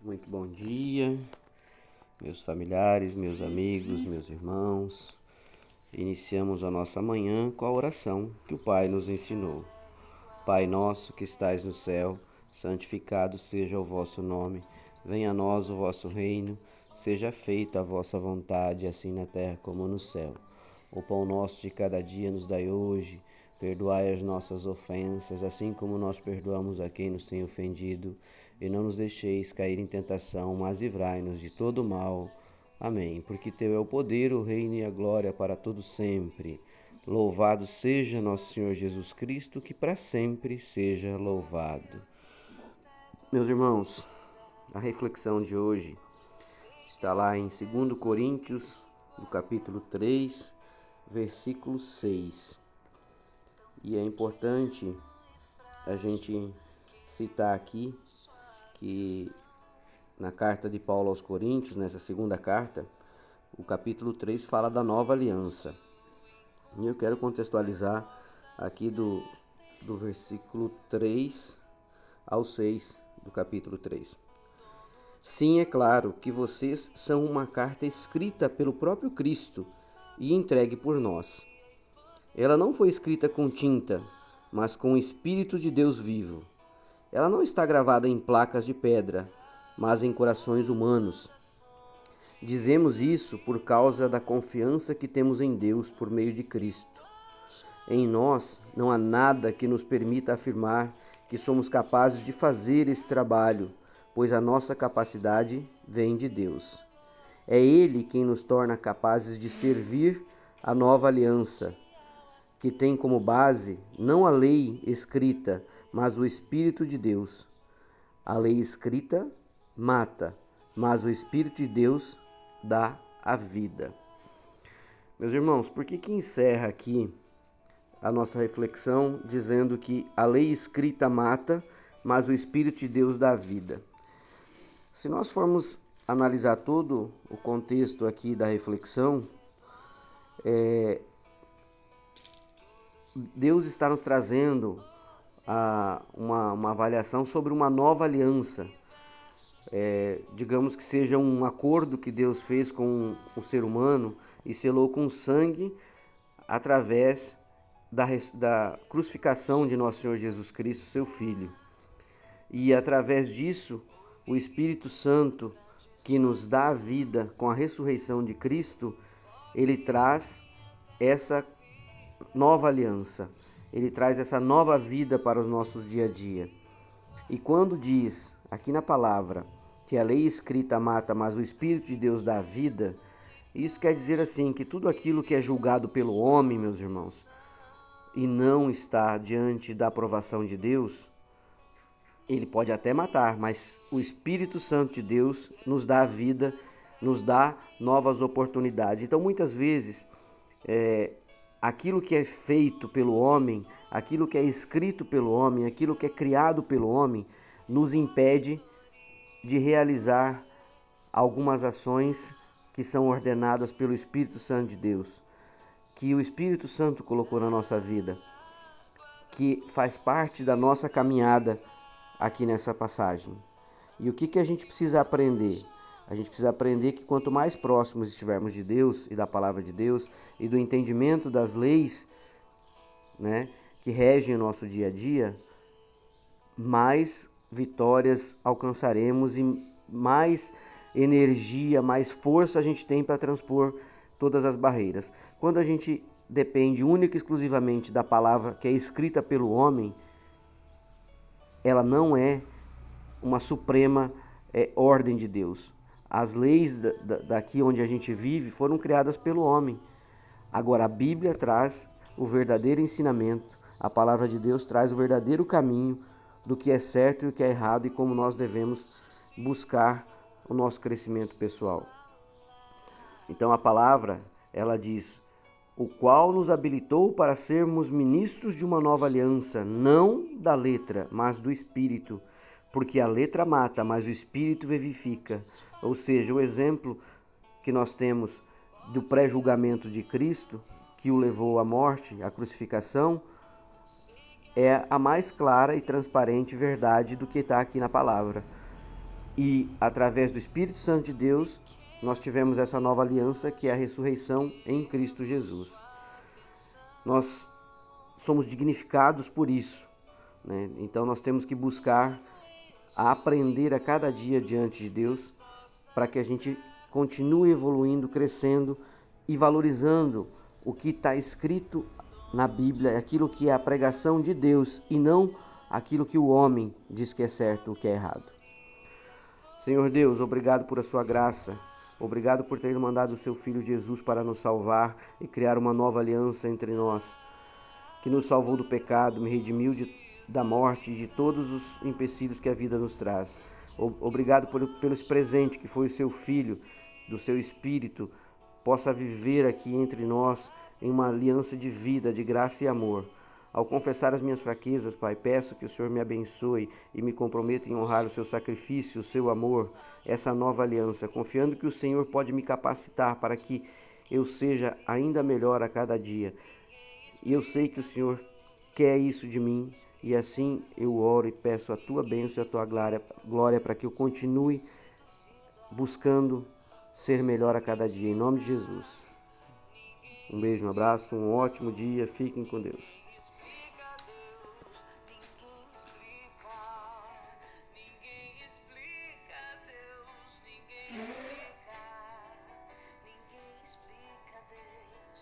Muito bom dia, meus familiares, meus amigos, meus irmãos. Iniciamos a nossa manhã com a oração que o Pai nos ensinou. Pai nosso que estais no céu, santificado seja o vosso nome. Venha a nós o vosso reino, seja feita a vossa vontade, assim na terra como no céu. O pão nosso de cada dia nos dai hoje. Perdoai as nossas ofensas, assim como nós perdoamos a quem nos tem ofendido e não nos deixeis cair em tentação, mas livrai-nos de todo mal. Amém. Porque teu é o poder, o reino e a glória para todo sempre. Louvado seja nosso Senhor Jesus Cristo, que para sempre seja louvado. Meus irmãos, a reflexão de hoje está lá em 2 Coríntios, no capítulo 3, versículo 6. E é importante a gente citar aqui que na carta de Paulo aos Coríntios, nessa segunda carta, o capítulo 3 fala da nova aliança. E eu quero contextualizar aqui do, do versículo 3 ao 6 do capítulo 3. Sim, é claro que vocês são uma carta escrita pelo próprio Cristo e entregue por nós. Ela não foi escrita com tinta, mas com o Espírito de Deus vivo ela não está gravada em placas de pedra, mas em corações humanos. Dizemos isso por causa da confiança que temos em Deus por meio de Cristo. Em nós não há nada que nos permita afirmar que somos capazes de fazer esse trabalho, pois a nossa capacidade vem de Deus. É Ele quem nos torna capazes de servir a nova aliança, que tem como base não a lei escrita, mas o Espírito de Deus. A lei escrita mata, mas o Espírito de Deus dá a vida. Meus irmãos, por que que encerra aqui a nossa reflexão dizendo que a lei escrita mata, mas o Espírito de Deus dá vida? Se nós formos analisar todo o contexto aqui da reflexão, é, Deus está nos trazendo a, uma, uma avaliação sobre uma nova aliança. É, digamos que seja um acordo que Deus fez com o ser humano e selou com sangue através da, da crucificação de nosso Senhor Jesus Cristo, seu Filho. E através disso, o Espírito Santo, que nos dá a vida com a ressurreição de Cristo, ele traz essa nova aliança ele traz essa nova vida para os nossos dia a dia. E quando diz aqui na palavra que a lei escrita mata, mas o Espírito de Deus dá vida, isso quer dizer assim que tudo aquilo que é julgado pelo homem, meus irmãos, e não está diante da aprovação de Deus, ele pode até matar, mas o Espírito Santo de Deus nos dá vida, nos dá novas oportunidades. Então, muitas vezes, é, aquilo que é feito pelo homem, aquilo que é escrito pelo homem, aquilo que é criado pelo homem, nos impede de realizar algumas ações que são ordenadas pelo Espírito Santo de Deus, que o Espírito Santo colocou na nossa vida, que faz parte da nossa caminhada aqui nessa passagem. E o que, que a gente precisa aprender? A gente precisa aprender que quanto mais próximos estivermos de Deus e da palavra de Deus e do entendimento das leis, né, que regem o nosso dia a dia, mais vitórias alcançaremos e mais energia, mais força a gente tem para transpor todas as barreiras. Quando a gente depende única e exclusivamente da palavra que é escrita pelo homem, ela não é uma suprema é, ordem de Deus. As leis daqui onde a gente vive foram criadas pelo homem. Agora a Bíblia traz o verdadeiro ensinamento, a palavra de Deus traz o verdadeiro caminho do que é certo e o que é errado e como nós devemos buscar o nosso crescimento pessoal. Então a palavra, ela diz: "O qual nos habilitou para sermos ministros de uma nova aliança, não da letra, mas do espírito, porque a letra mata, mas o espírito vivifica." Ou seja, o exemplo que nós temos do pré-julgamento de Cristo, que o levou à morte, à crucificação, é a mais clara e transparente verdade do que está aqui na palavra. E através do Espírito Santo de Deus, nós tivemos essa nova aliança que é a ressurreição em Cristo Jesus. Nós somos dignificados por isso. Né? Então nós temos que buscar a aprender a cada dia diante de Deus para que a gente continue evoluindo, crescendo e valorizando o que está escrito na Bíblia, aquilo que é a pregação de Deus e não aquilo que o homem diz que é certo, o que é errado. Senhor Deus, obrigado por a sua graça. Obrigado por ter mandado o seu filho Jesus para nos salvar e criar uma nova aliança entre nós, que nos salvou do pecado, me redimiu de, da morte e de todos os empecilhos que a vida nos traz. Obrigado por, pelo presente que foi o seu filho, do seu espírito, possa viver aqui entre nós em uma aliança de vida, de graça e amor. Ao confessar as minhas fraquezas, Pai, peço que o Senhor me abençoe e me comprometa em honrar o seu sacrifício, o seu amor, essa nova aliança, confiando que o Senhor pode me capacitar para que eu seja ainda melhor a cada dia. E eu sei que o Senhor quer isso de mim, e assim eu oro e peço a tua bênção e a tua glória, glória para que eu continue buscando ser melhor a cada dia, em nome de Jesus. Um beijo, um abraço, um ótimo dia, fiquem com Deus.